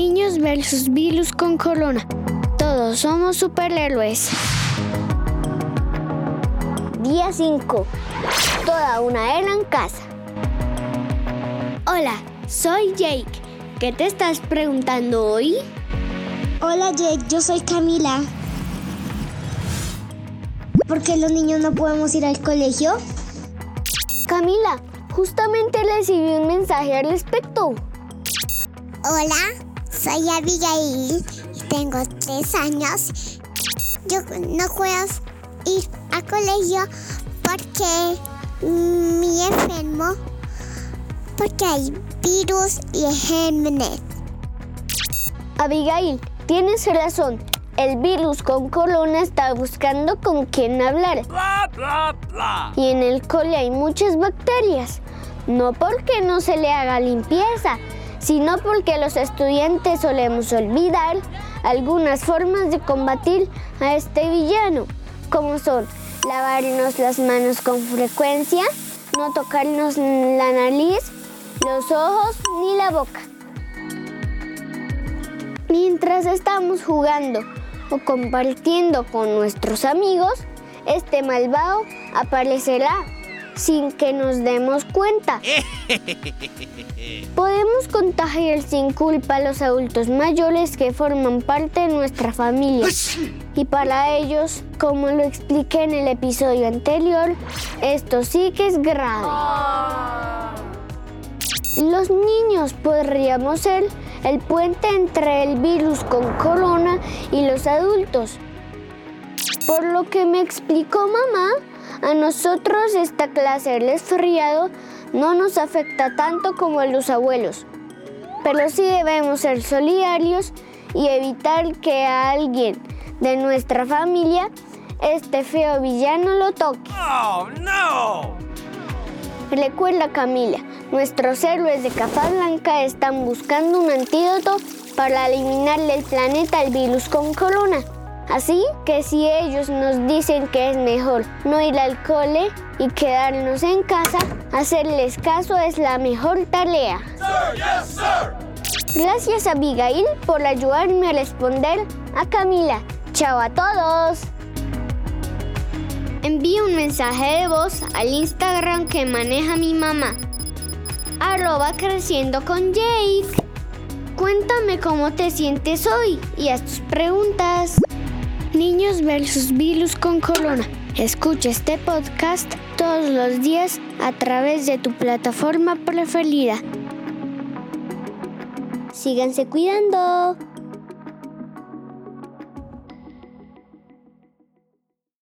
Niños versus virus con corona. Todos somos superhéroes. Día 5. Toda una era en casa. Hola, soy Jake. ¿Qué te estás preguntando hoy? Hola Jake, yo soy Camila. ¿Por qué los niños no podemos ir al colegio? Camila, justamente recibí un mensaje al respecto. Hola, soy Abigail y tengo tres años. Yo no puedo ir al colegio porque me enfermo, porque hay virus y gérmenes. Abigail, tienes razón. El virus con corona está buscando con quién hablar. Y en el cole hay muchas bacterias. No porque no se le haga limpieza, sino porque los estudiantes solemos olvidar algunas formas de combatir a este villano, como son lavarnos las manos con frecuencia, no tocarnos la nariz, los ojos ni la boca. Mientras estamos jugando o compartiendo con nuestros amigos, este malvado aparecerá sin que nos demos cuenta. Podemos contagiar sin culpa a los adultos mayores que forman parte de nuestra familia. Y para ellos, como lo expliqué en el episodio anterior, esto sí que es grave. Los niños podríamos ser el puente entre el virus con corona y los adultos. Por lo que me explicó mamá, a nosotros esta clase de resfriado no nos afecta tanto como a los abuelos, pero sí debemos ser solidarios y evitar que a alguien de nuestra familia este feo villano lo toque. Oh, no! Recuerda Camila, nuestros héroes de blanca están buscando un antídoto para eliminarle el planeta al virus con corona. Así que si ellos nos dicen que es mejor no ir al cole y quedarnos en casa, hacerles caso es la mejor tarea. Gracias Abigail por ayudarme a responder a Camila. Chao a todos. Envío un mensaje de voz al Instagram que maneja mi mamá. Arroba creciendo con Jake. Cuéntame cómo te sientes hoy y haz tus preguntas. Versus virus con corona. Escucha este podcast todos los días a través de tu plataforma preferida. Síganse cuidando.